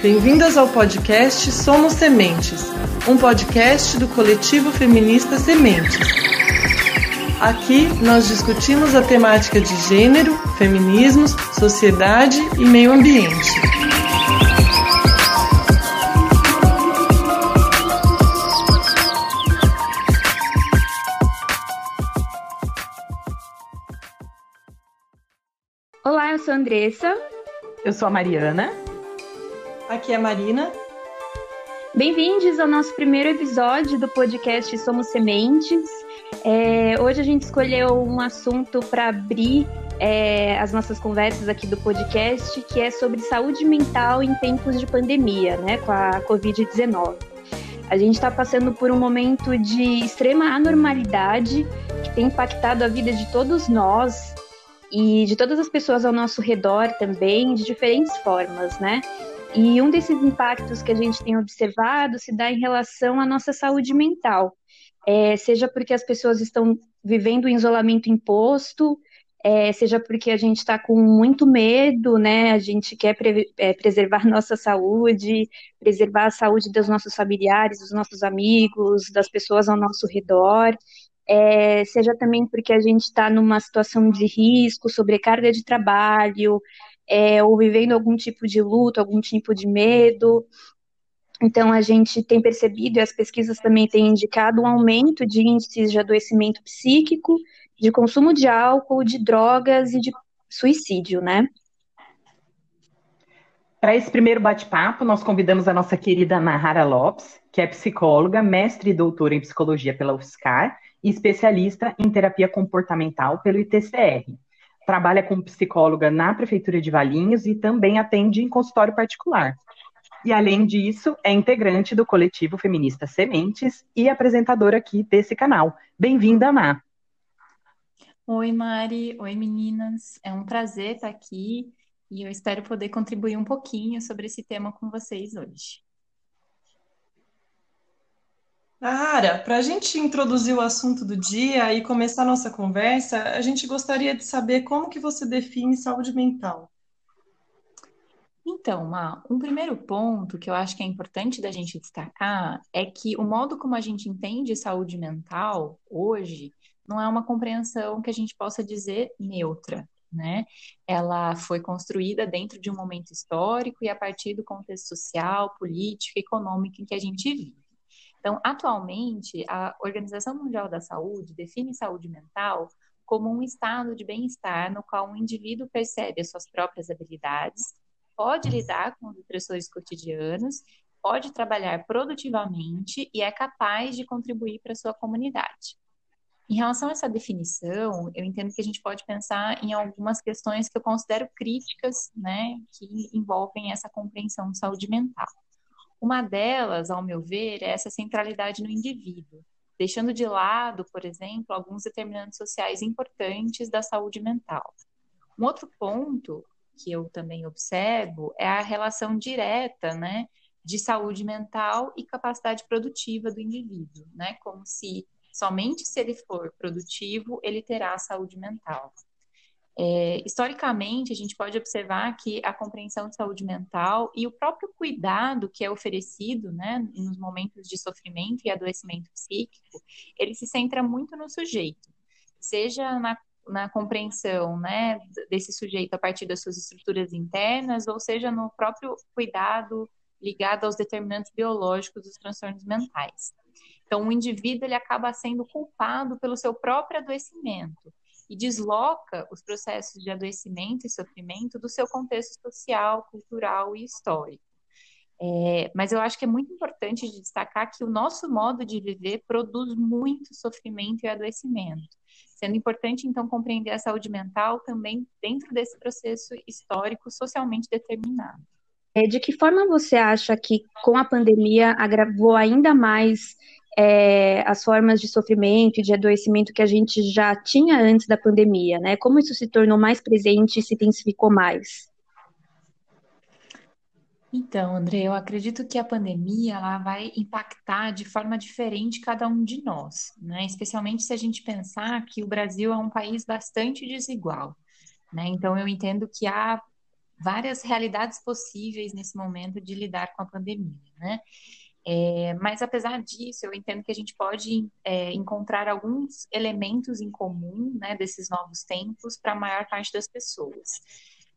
Bem-vindas ao podcast Somos Sementes, um podcast do coletivo feminista Sementes. Aqui nós discutimos a temática de gênero, feminismos, sociedade e meio ambiente. Olá, eu sou a Andressa. Eu sou a Mariana. Aqui é a Marina. Bem-vindos ao nosso primeiro episódio do podcast Somos Sementes. É, hoje a gente escolheu um assunto para abrir é, as nossas conversas aqui do podcast, que é sobre saúde mental em tempos de pandemia, né, com a Covid-19. A gente está passando por um momento de extrema anormalidade que tem impactado a vida de todos nós e de todas as pessoas ao nosso redor também, de diferentes formas, né? E um desses impactos que a gente tem observado se dá em relação à nossa saúde mental, é, seja porque as pessoas estão vivendo em isolamento imposto, é, seja porque a gente está com muito medo, né? A gente quer pre é, preservar nossa saúde, preservar a saúde dos nossos familiares, dos nossos amigos, das pessoas ao nosso redor. É, seja também porque a gente está numa situação de risco, sobrecarga de trabalho, é, ou vivendo algum tipo de luto, algum tipo de medo. Então, a gente tem percebido, e as pesquisas também têm indicado, um aumento de índices de adoecimento psíquico, de consumo de álcool, de drogas e de suicídio, né? Para esse primeiro bate-papo, nós convidamos a nossa querida Nahara Lopes, que é psicóloga, mestre e doutora em psicologia pela UFSCar e especialista em terapia comportamental pelo ITCR trabalha como psicóloga na Prefeitura de Valinhos e também atende em consultório particular. E, além disso, é integrante do coletivo feminista Sementes e apresentadora aqui desse canal. Bem-vinda, Má. Oi, Mari. Oi, meninas. É um prazer estar aqui e eu espero poder contribuir um pouquinho sobre esse tema com vocês hoje. Nara, para a gente introduzir o assunto do dia e começar a nossa conversa, a gente gostaria de saber como que você define saúde mental. Então, Ma, um primeiro ponto que eu acho que é importante da gente destacar é que o modo como a gente entende saúde mental hoje não é uma compreensão que a gente possa dizer neutra, né? Ela foi construída dentro de um momento histórico e a partir do contexto social, político, econômico em que a gente vive. Então, atualmente, a Organização Mundial da Saúde define saúde mental como um estado de bem-estar no qual um indivíduo percebe as suas próprias habilidades, pode lidar com os cotidianos, pode trabalhar produtivamente e é capaz de contribuir para a sua comunidade. Em relação a essa definição, eu entendo que a gente pode pensar em algumas questões que eu considero críticas, né, que envolvem essa compreensão de saúde mental. Uma delas, ao meu ver, é essa centralidade no indivíduo, deixando de lado, por exemplo, alguns determinantes sociais importantes da saúde mental. Um outro ponto que eu também observo é a relação direta, né, de saúde mental e capacidade produtiva do indivíduo, né, como se somente se ele for produtivo ele terá saúde mental. É, historicamente, a gente pode observar que a compreensão de saúde mental e o próprio cuidado que é oferecido né, nos momentos de sofrimento e adoecimento psíquico, ele se centra muito no sujeito, seja na, na compreensão né, desse sujeito a partir das suas estruturas internas, ou seja no próprio cuidado ligado aos determinantes biológicos dos transtornos mentais. Então, o indivíduo ele acaba sendo culpado pelo seu próprio adoecimento e desloca os processos de adoecimento e sofrimento do seu contexto social, cultural e histórico. É, mas eu acho que é muito importante de destacar que o nosso modo de viver produz muito sofrimento e adoecimento, sendo importante então compreender a saúde mental também dentro desse processo histórico socialmente determinado. É, de que forma você acha que com a pandemia agravou ainda mais é, as formas de sofrimento e de adoecimento que a gente já tinha antes da pandemia, né? Como isso se tornou mais presente e se intensificou mais? Então, André, eu acredito que a pandemia ela vai impactar de forma diferente cada um de nós, né? Especialmente se a gente pensar que o Brasil é um país bastante desigual, né? Então, eu entendo que há várias realidades possíveis nesse momento de lidar com a pandemia, né? É, mas apesar disso, eu entendo que a gente pode é, encontrar alguns elementos em comum, né, desses novos tempos para a maior parte das pessoas.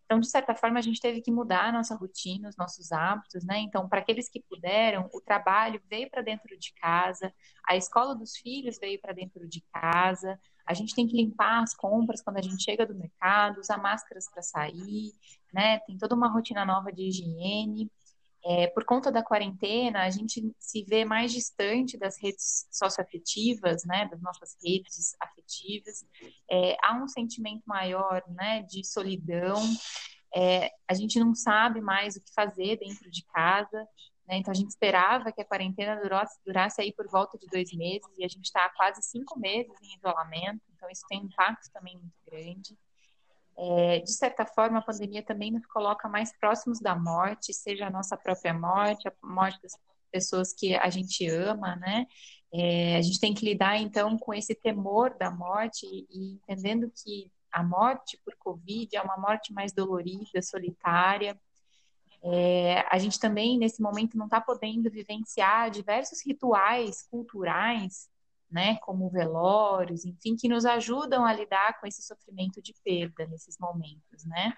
Então, de certa forma, a gente teve que mudar a nossa rotina, os nossos hábitos, né? Então, para aqueles que puderam, o trabalho veio para dentro de casa, a escola dos filhos veio para dentro de casa, a gente tem que limpar as compras quando a gente chega do mercado, usar máscaras para sair, né? Tem toda uma rotina nova de higiene. É, por conta da quarentena, a gente se vê mais distante das redes socioafetivas, né, das nossas redes afetivas. É, há um sentimento maior, né, de solidão. É, a gente não sabe mais o que fazer dentro de casa. Né, então, a gente esperava que a quarentena durasse, durasse aí por volta de dois meses e a gente está há quase cinco meses em isolamento. Então, isso tem um impacto também muito grande. É, de certa forma, a pandemia também nos coloca mais próximos da morte, seja a nossa própria morte, a morte das pessoas que a gente ama, né? É, a gente tem que lidar, então, com esse temor da morte e entendendo que a morte por Covid é uma morte mais dolorida, solitária. É, a gente também, nesse momento, não está podendo vivenciar diversos rituais culturais né, como velórios, enfim, que nos ajudam a lidar com esse sofrimento de perda nesses momentos, né?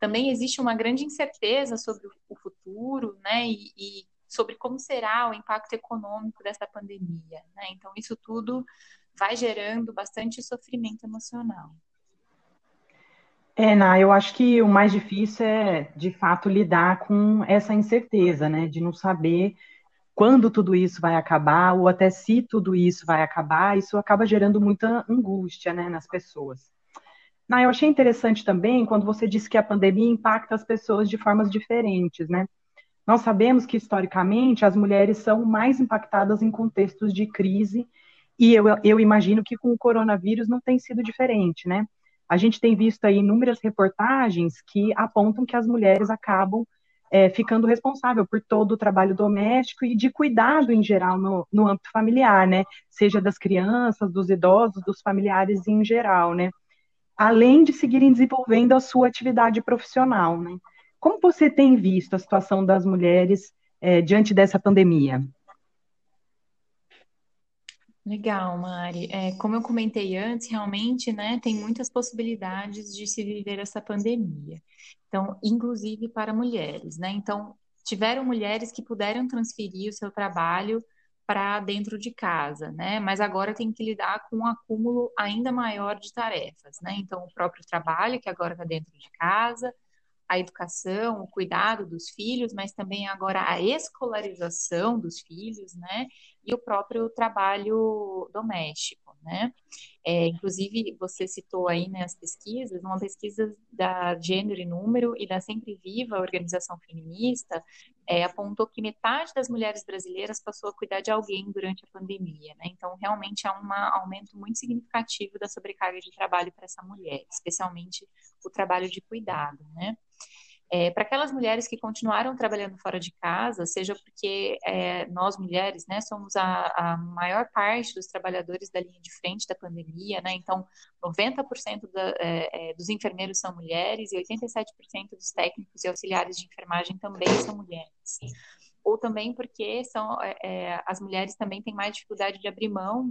Também existe uma grande incerteza sobre o futuro, né, e, e sobre como será o impacto econômico dessa pandemia, né? Então isso tudo vai gerando bastante sofrimento emocional. É, Ná, eu acho que o mais difícil é, de fato, lidar com essa incerteza, né, de não saber quando tudo isso vai acabar, ou até se tudo isso vai acabar, isso acaba gerando muita angústia né, nas pessoas. Ah, eu achei interessante também quando você disse que a pandemia impacta as pessoas de formas diferentes, né? Nós sabemos que, historicamente, as mulheres são mais impactadas em contextos de crise, e eu, eu imagino que com o coronavírus não tem sido diferente, né? A gente tem visto aí inúmeras reportagens que apontam que as mulheres acabam é, ficando responsável por todo o trabalho doméstico e de cuidado em geral no, no âmbito familiar, né? Seja das crianças, dos idosos, dos familiares em geral, né? Além de seguirem desenvolvendo a sua atividade profissional, né? Como você tem visto a situação das mulheres é, diante dessa pandemia? Legal, Mari. É, como eu comentei antes, realmente, né, tem muitas possibilidades de se viver essa pandemia. Então, inclusive para mulheres, né? Então, tiveram mulheres que puderam transferir o seu trabalho para dentro de casa, né? Mas agora tem que lidar com um acúmulo ainda maior de tarefas, né? Então, o próprio trabalho, que agora está dentro de casa, a educação, o cuidado dos filhos, mas também agora a escolarização dos filhos, né? E o próprio trabalho doméstico, né? É, inclusive, você citou aí né, as pesquisas, uma pesquisa da Gênero e Número e da Sempre Viva, organização feminista, é, apontou que metade das mulheres brasileiras passou a cuidar de alguém durante a pandemia, né? Então, realmente há um aumento muito significativo da sobrecarga de trabalho para essa mulher, especialmente o trabalho de cuidado, né? É, para aquelas mulheres que continuaram trabalhando fora de casa, seja porque é, nós mulheres, né, somos a, a, maior parte dos trabalhadores da linha de frente da pandemia, né, então 90% da, é, é, dos enfermeiros são mulheres e 87% dos técnicos e auxiliares de enfermagem também são mulheres. Ou também porque são é, é, as mulheres também têm mais dificuldade de abrir mão,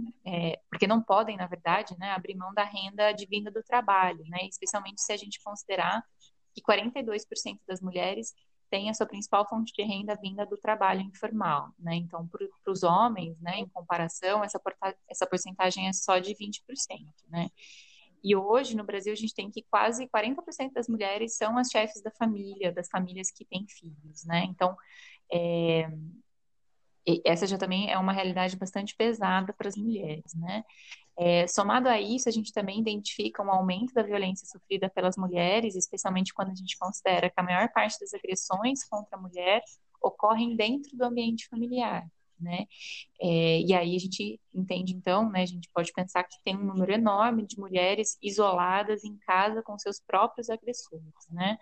porque não podem, na verdade, né, abrir mão da renda advinda do trabalho, né, especialmente se a gente considerar que 42% das mulheres têm a sua principal fonte de renda vinda do trabalho informal, né? Então, para os homens, né, em comparação, essa, essa porcentagem é só de 20%, né? E hoje, no Brasil, a gente tem que quase 40% das mulheres são as chefes da família, das famílias que têm filhos, né? Então, é, essa já também é uma realidade bastante pesada para as mulheres, né? É, somado a isso, a gente também identifica um aumento da violência sofrida pelas mulheres, especialmente quando a gente considera que a maior parte das agressões contra a mulher ocorrem dentro do ambiente familiar, né? É, e aí a gente entende, então, né, a gente pode pensar que tem um número enorme de mulheres isoladas em casa com seus próprios agressores, né?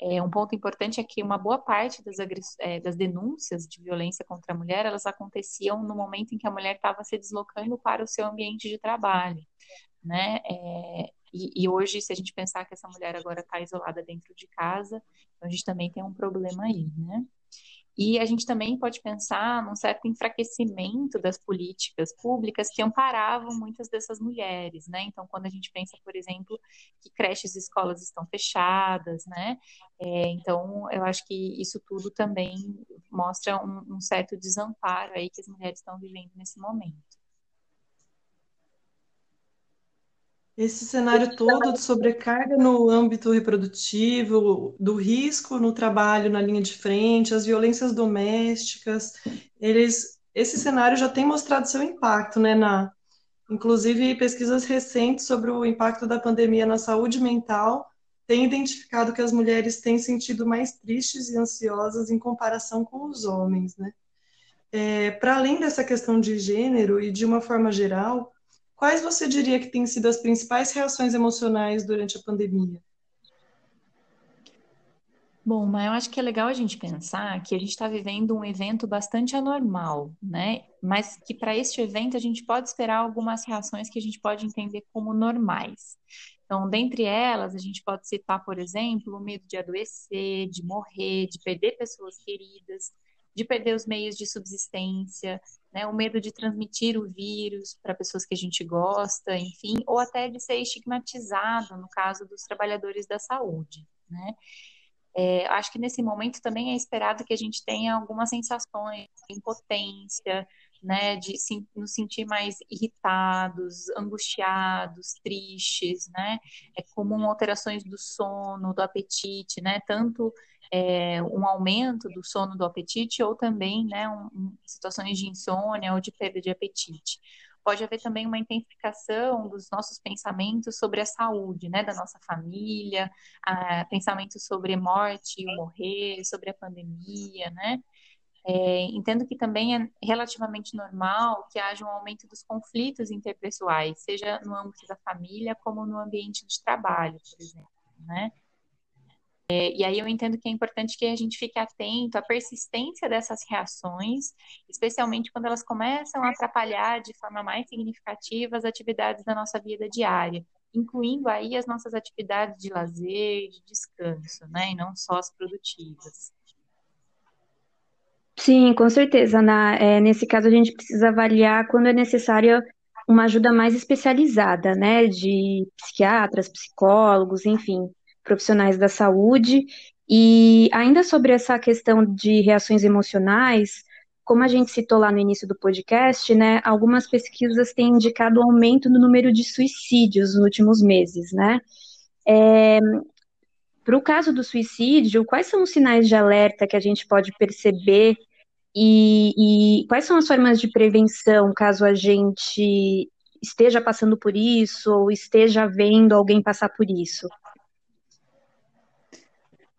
É, um ponto importante é que uma boa parte das, é, das, denúncias de violência contra a mulher, elas aconteciam no momento em que a mulher estava se deslocando para o seu ambiente de trabalho, né? É, e, e, hoje, se a gente pensar que essa mulher agora está isolada dentro de casa, então a gente também tem um problema aí, né? E a gente também pode pensar num certo enfraquecimento das políticas públicas que amparavam muitas dessas mulheres, né? Então, quando a gente pensa, por exemplo, que creches e escolas estão fechadas, né? É, então, eu acho que isso tudo também mostra um, um certo desamparo aí que as mulheres estão vivendo nesse momento. Esse cenário todo de sobrecarga no âmbito reprodutivo, do risco no trabalho na linha de frente, as violências domésticas, eles, esse cenário já tem mostrado seu impacto, né, na, inclusive pesquisas recentes sobre o impacto da pandemia na saúde mental têm identificado que as mulheres têm sentido mais tristes e ansiosas em comparação com os homens, né? É, Para além dessa questão de gênero e de uma forma geral, Quais você diria que têm sido as principais reações emocionais durante a pandemia? Bom, mas eu acho que é legal a gente pensar que a gente está vivendo um evento bastante anormal, né? Mas que para este evento a gente pode esperar algumas reações que a gente pode entender como normais. Então, dentre elas, a gente pode citar, por exemplo, o medo de adoecer, de morrer, de perder pessoas queridas, de perder os meios de subsistência, né, o medo de transmitir o vírus para pessoas que a gente gosta, enfim, ou até de ser estigmatizado no caso dos trabalhadores da saúde, né? É, acho que nesse momento também é esperado que a gente tenha algumas sensações de impotência, né, de se, nos sentir mais irritados, angustiados, tristes, né, é comum alterações do sono, do apetite, né, tanto é, um aumento do sono do apetite ou também né, um, situações de insônia ou de perda de apetite. Pode haver também uma intensificação dos nossos pensamentos sobre a saúde, né, da nossa família, pensamentos sobre morte e morrer, sobre a pandemia, né? É, entendo que também é relativamente normal que haja um aumento dos conflitos interpessoais, seja no âmbito da família como no ambiente de trabalho, por exemplo, né? É, e aí eu entendo que é importante que a gente fique atento à persistência dessas reações, especialmente quando elas começam a atrapalhar de forma mais significativa as atividades da nossa vida diária, incluindo aí as nossas atividades de lazer, de descanso, né, e não só as produtivas. Sim, com certeza. Na, é, nesse caso, a gente precisa avaliar quando é necessária uma ajuda mais especializada, né, de psiquiatras, psicólogos, enfim, profissionais da saúde. E ainda sobre essa questão de reações emocionais, como a gente citou lá no início do podcast, né, algumas pesquisas têm indicado aumento no número de suicídios nos últimos meses, né? É, para o caso do suicídio, quais são os sinais de alerta que a gente pode perceber e, e, quais são as formas de prevenção caso a gente esteja passando por isso ou esteja vendo alguém passar por isso?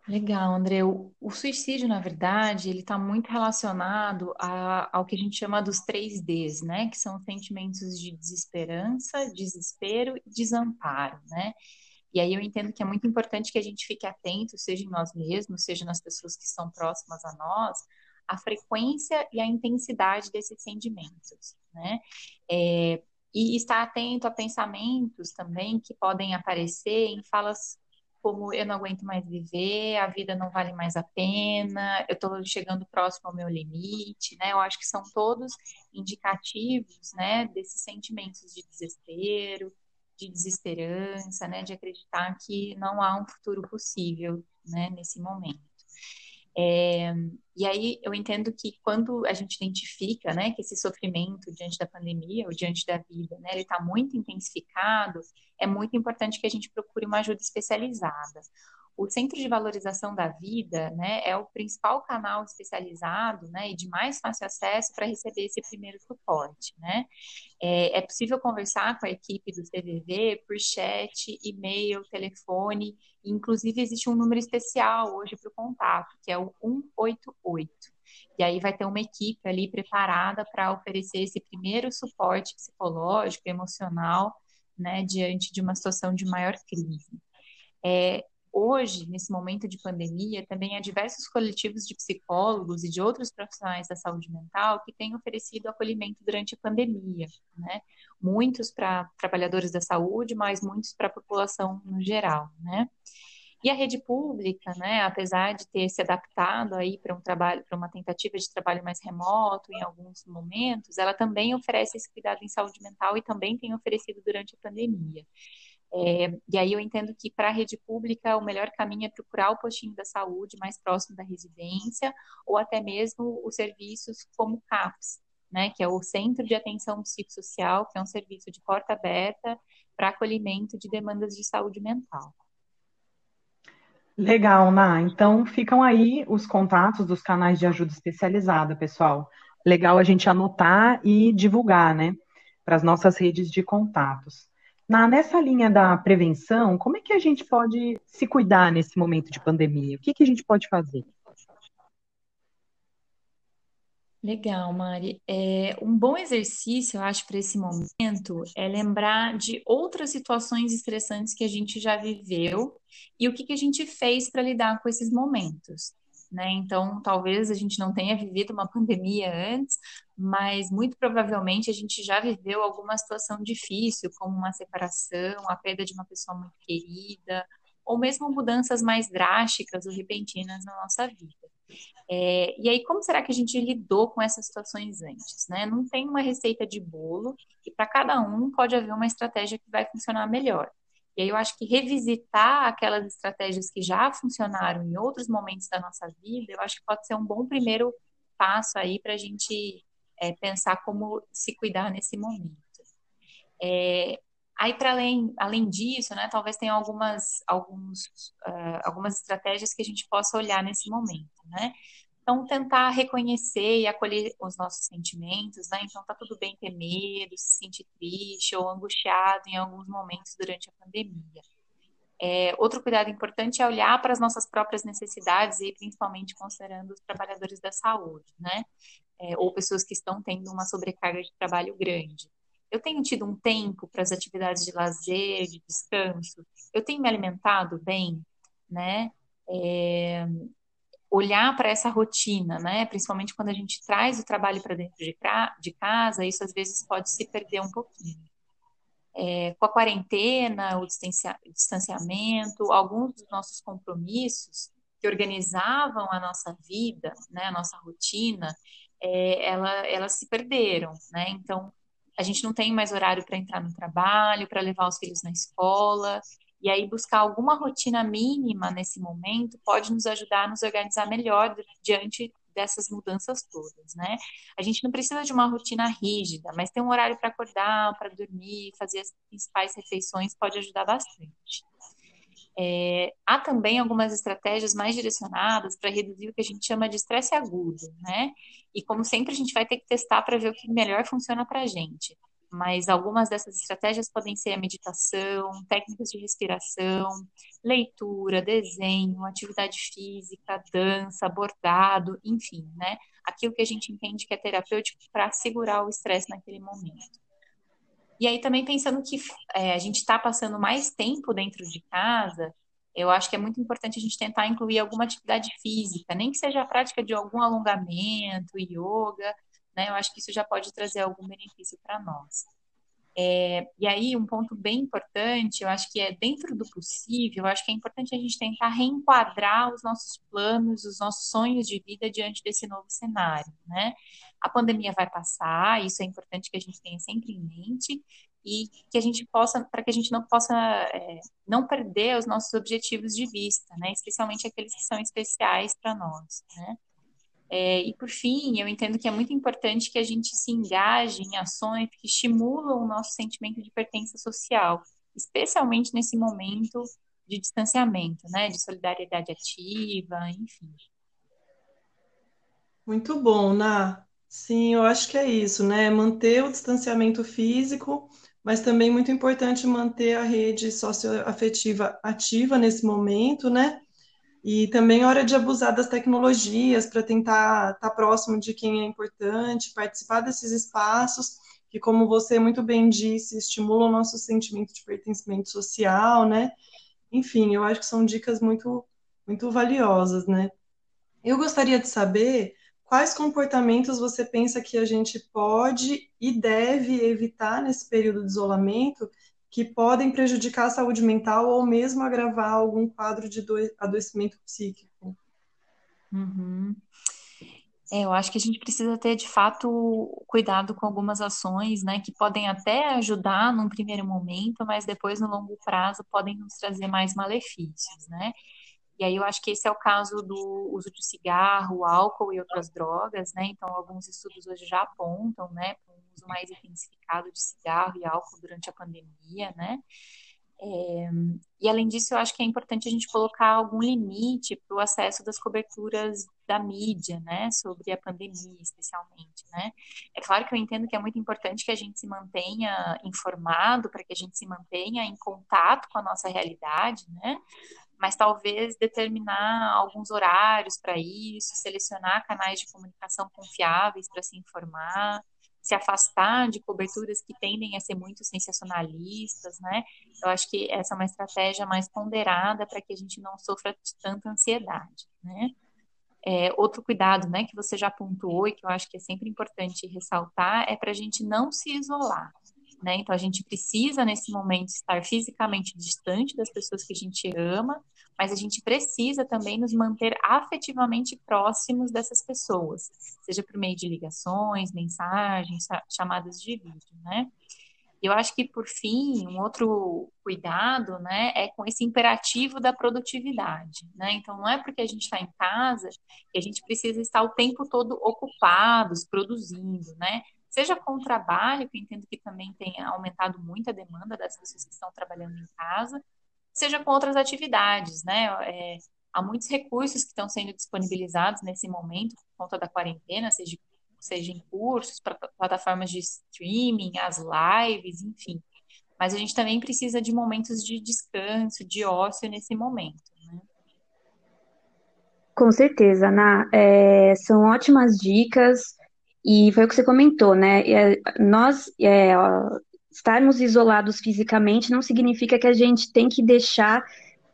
Legal, André. O, o suicídio, na verdade, ele está muito relacionado a, ao que a gente chama dos três Ds, né? Que são sentimentos de desesperança, desespero e desamparo, né? E aí eu entendo que é muito importante que a gente fique atento, seja em nós mesmos, seja nas pessoas que estão próximas a nós, a frequência e a intensidade desses sentimentos, né? É, e estar atento a pensamentos também que podem aparecer em falas como eu não aguento mais viver, a vida não vale mais a pena, eu estou chegando próximo ao meu limite, né? Eu acho que são todos indicativos, né, desses sentimentos de desespero, de desesperança, né, de acreditar que não há um futuro possível, né, nesse momento. É, e aí eu entendo que quando a gente identifica, né, que esse sofrimento diante da pandemia ou diante da vida, né, ele está muito intensificado, é muito importante que a gente procure uma ajuda especializada. O Centro de Valorização da Vida, né, é o principal canal especializado, né, e de mais fácil acesso para receber esse primeiro suporte, né. É, é possível conversar com a equipe do CVV por chat, e-mail, telefone, inclusive existe um número especial hoje para o contato, que é o 188. E aí vai ter uma equipe ali preparada para oferecer esse primeiro suporte psicológico, emocional, né, diante de uma situação de maior crise. É, hoje, nesse momento de pandemia, também há diversos coletivos de psicólogos e de outros profissionais da saúde mental que têm oferecido acolhimento durante a pandemia, né? Muitos para trabalhadores da saúde, mas muitos para a população no geral, né? E a rede pública, né, apesar de ter se adaptado aí para um trabalho, para uma tentativa de trabalho mais remoto em alguns momentos, ela também oferece esse cuidado em saúde mental e também tem oferecido durante a pandemia. É, e aí eu entendo que para a rede pública o melhor caminho é procurar o postinho da saúde mais próximo da residência ou até mesmo os serviços como CAPS, né, que é o Centro de Atenção Psicossocial, que é um serviço de porta aberta para acolhimento de demandas de saúde mental. Legal, Ná. Então ficam aí os contatos dos canais de ajuda especializada, pessoal. Legal a gente anotar e divulgar, né, para as nossas redes de contatos. Na, nessa linha da prevenção, como é que a gente pode se cuidar nesse momento de pandemia? O que, que a gente pode fazer? Legal, Mari. É, um bom exercício, eu acho, para esse momento é lembrar de outras situações estressantes que a gente já viveu e o que, que a gente fez para lidar com esses momentos. Né? Então, talvez a gente não tenha vivido uma pandemia antes, mas muito provavelmente a gente já viveu alguma situação difícil, como uma separação, a perda de uma pessoa muito querida, ou mesmo mudanças mais drásticas ou repentinas na nossa vida. É, e aí, como será que a gente lidou com essas situações antes? Né? Não tem uma receita de bolo, e para cada um pode haver uma estratégia que vai funcionar melhor. E aí eu acho que revisitar aquelas estratégias que já funcionaram em outros momentos da nossa vida, eu acho que pode ser um bom primeiro passo aí para a gente é, pensar como se cuidar nesse momento. É, Aí, para além, além disso, né, talvez tenha algumas, alguns, uh, algumas estratégias que a gente possa olhar nesse momento, né? Então, tentar reconhecer e acolher os nossos sentimentos, né? Então, tá tudo bem ter medo, se sentir triste ou angustiado em alguns momentos durante a pandemia. É, outro cuidado importante é olhar para as nossas próprias necessidades e principalmente considerando os trabalhadores da saúde, né? É, ou pessoas que estão tendo uma sobrecarga de trabalho grande eu tenho tido um tempo para as atividades de lazer, de descanso, eu tenho me alimentado bem, né? É, olhar para essa rotina, né? Principalmente quando a gente traz o trabalho para dentro de, de, casa, isso às vezes pode se perder um pouquinho. É, com a quarentena, o distanciamento, alguns dos nossos compromissos que organizavam a nossa vida, né, a nossa rotina, é, ela, elas se perderam, né? Então, a gente não tem mais horário para entrar no trabalho, para levar os filhos na escola. E aí, buscar alguma rotina mínima nesse momento pode nos ajudar a nos organizar melhor diante dessas mudanças todas, né? A gente não precisa de uma rotina rígida, mas ter um horário para acordar, para dormir, fazer as principais refeições pode ajudar bastante. É, há também algumas estratégias mais direcionadas para reduzir o que a gente chama de estresse agudo, né? E como sempre, a gente vai ter que testar para ver o que melhor funciona para a gente. Mas algumas dessas estratégias podem ser a meditação, técnicas de respiração, leitura, desenho, atividade física, dança, bordado, enfim, né? Aquilo que a gente entende que é terapêutico para segurar o estresse naquele momento. E aí também pensando que é, a gente está passando mais tempo dentro de casa, eu acho que é muito importante a gente tentar incluir alguma atividade física, nem que seja a prática de algum alongamento, yoga, né? Eu acho que isso já pode trazer algum benefício para nós. É, e aí, um ponto bem importante, eu acho que é dentro do possível, eu acho que é importante a gente tentar reenquadrar os nossos planos, os nossos sonhos de vida diante desse novo cenário, né? A pandemia vai passar, isso é importante que a gente tenha sempre em mente e que a gente possa, para que a gente não possa é, não perder os nossos objetivos de vista, né? Especialmente aqueles que são especiais para nós, né? É, e por fim, eu entendo que é muito importante que a gente se engaje em ações que estimulam o nosso sentimento de pertença social, especialmente nesse momento de distanciamento, né, de solidariedade ativa, enfim. Muito bom, Ná. Sim, eu acho que é isso, né? Manter o distanciamento físico, mas também muito importante manter a rede socioafetiva ativa nesse momento, né? E também é hora de abusar das tecnologias para tentar estar tá próximo de quem é importante, participar desses espaços que, como você muito bem disse, estimulam o nosso sentimento de pertencimento social, né? Enfim, eu acho que são dicas muito, muito valiosas, né? Eu gostaria de saber quais comportamentos você pensa que a gente pode e deve evitar nesse período de isolamento que podem prejudicar a saúde mental ou mesmo agravar algum quadro de adoecimento psíquico. Uhum. É, eu acho que a gente precisa ter, de fato, cuidado com algumas ações, né, que podem até ajudar num primeiro momento, mas depois, no longo prazo, podem nos trazer mais malefícios, né? E aí eu acho que esse é o caso do uso de cigarro, álcool e outras drogas, né? Então, alguns estudos hoje já apontam, né, uso mais intensificado de cigarro e álcool durante a pandemia, né? É, e além disso, eu acho que é importante a gente colocar algum limite para o acesso das coberturas da mídia, né, sobre a pandemia, especialmente, né. É claro que eu entendo que é muito importante que a gente se mantenha informado, para que a gente se mantenha em contato com a nossa realidade, né, mas talvez determinar alguns horários para isso, selecionar canais de comunicação confiáveis para se informar, se afastar de coberturas que tendem a ser muito sensacionalistas, né? Eu acho que essa é uma estratégia mais ponderada para que a gente não sofra de tanta ansiedade, né? É, outro cuidado, né, que você já pontuou e que eu acho que é sempre importante ressaltar é para a gente não se isolar, né? Então a gente precisa nesse momento estar fisicamente distante das pessoas que a gente ama, mas a gente precisa também nos manter afetivamente próximos dessas pessoas, seja por meio de ligações, mensagens, chamadas de vídeo, né? Eu acho que, por fim, um outro cuidado, né, é com esse imperativo da produtividade, né? Então, não é porque a gente está em casa que a gente precisa estar o tempo todo ocupados, produzindo, né? Seja com o trabalho, que eu entendo que também tem aumentado muito a demanda das pessoas que estão trabalhando em casa, seja com outras atividades, né? É, há muitos recursos que estão sendo disponibilizados nesse momento por conta da quarentena, seja, seja em cursos, plataformas de streaming, as lives, enfim. Mas a gente também precisa de momentos de descanso, de ócio nesse momento. Né? Com certeza, Ana. É, são ótimas dicas. E foi o que você comentou, né? É, nós é, estarmos isolados fisicamente não significa que a gente tem que deixar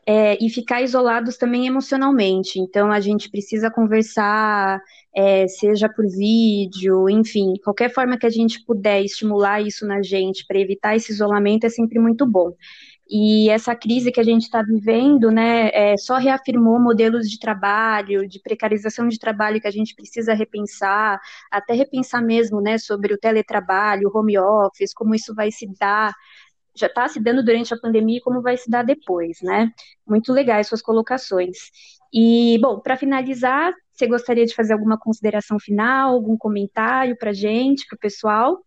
é, e ficar isolados também emocionalmente. Então, a gente precisa conversar, é, seja por vídeo, enfim, qualquer forma que a gente puder estimular isso na gente para evitar esse isolamento é sempre muito bom. E essa crise que a gente está vivendo, né, é, só reafirmou modelos de trabalho, de precarização de trabalho que a gente precisa repensar, até repensar mesmo, né, sobre o teletrabalho, o home office, como isso vai se dar, já está se dando durante a pandemia e como vai se dar depois, né? Muito legais suas colocações. E, bom, para finalizar, você gostaria de fazer alguma consideração final, algum comentário para a gente, para o pessoal?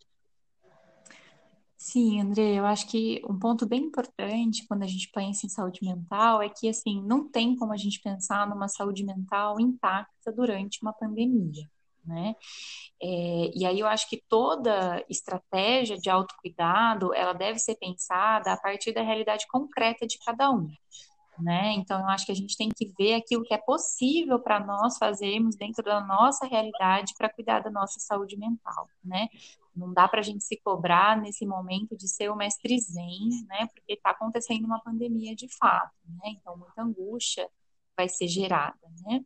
Sim, André, eu acho que um ponto bem importante quando a gente pensa em saúde mental é que, assim, não tem como a gente pensar numa saúde mental intacta durante uma pandemia, né? É, e aí eu acho que toda estratégia de autocuidado, ela deve ser pensada a partir da realidade concreta de cada um né? Então, eu acho que a gente tem que ver aquilo que é possível para nós fazermos dentro da nossa realidade para cuidar da nossa saúde mental, né? Não dá para a gente se cobrar nesse momento de ser o mestre zen, né? Porque está acontecendo uma pandemia de fato, né? Então, muita angústia vai ser gerada, né?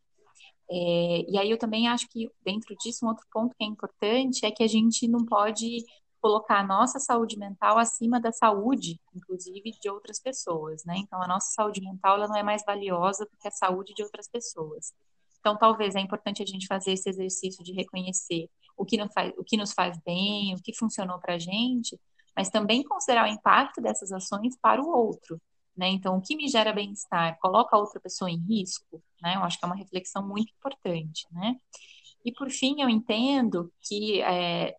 É, e aí eu também acho que dentro disso um outro ponto que é importante é que a gente não pode colocar a nossa saúde mental acima da saúde, inclusive, de outras pessoas, né? Então, a nossa saúde mental ela não é mais valiosa do que a saúde de outras pessoas. Então, talvez é importante a gente fazer esse exercício de reconhecer o que, faz, o que nos faz bem, o que funcionou para a gente, mas também considerar o impacto dessas ações para o outro. Né? Então, o que me gera bem-estar coloca a outra pessoa em risco? Né? Eu acho que é uma reflexão muito importante. Né? E, por fim, eu entendo que é,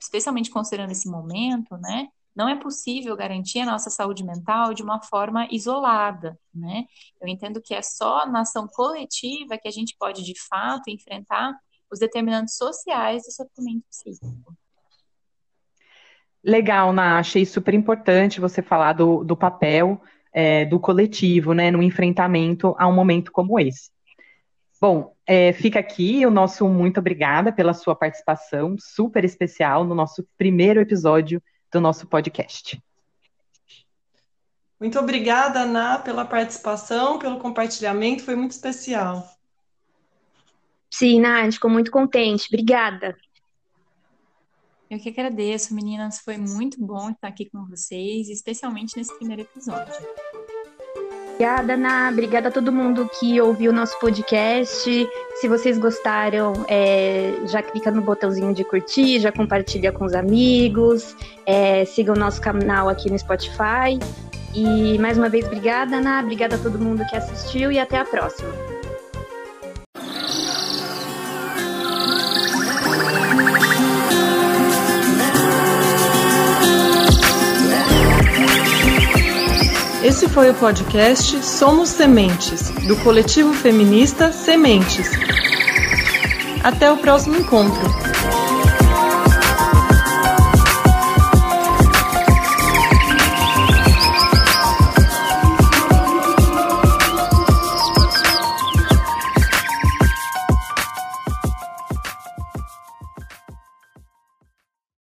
especialmente considerando esse momento, né, não é possível garantir a nossa saúde mental de uma forma isolada, né? Eu entendo que é só na ação coletiva que a gente pode, de fato, enfrentar os determinantes sociais do sofrimento psíquico. Legal, Ná, achei super importante você falar do, do papel é, do coletivo, né, no enfrentamento a um momento como esse. Bom, é, fica aqui o nosso muito obrigada pela sua participação super especial no nosso primeiro episódio do nosso podcast. Muito obrigada, Ana, pela participação, pelo compartilhamento, foi muito especial. Sim, Nath, ficou muito contente. Obrigada. Eu que agradeço, meninas. Foi muito bom estar aqui com vocês, especialmente nesse primeiro episódio. Obrigada, Ana. Obrigada a todo mundo que ouviu o nosso podcast. Se vocês gostaram, é, já clica no botãozinho de curtir, já compartilha com os amigos, é, siga o nosso canal aqui no Spotify. E mais uma vez, obrigada, Ana. Obrigada a todo mundo que assistiu e até a próxima. Esse foi o podcast Somos Sementes, do coletivo feminista Sementes. Até o próximo encontro.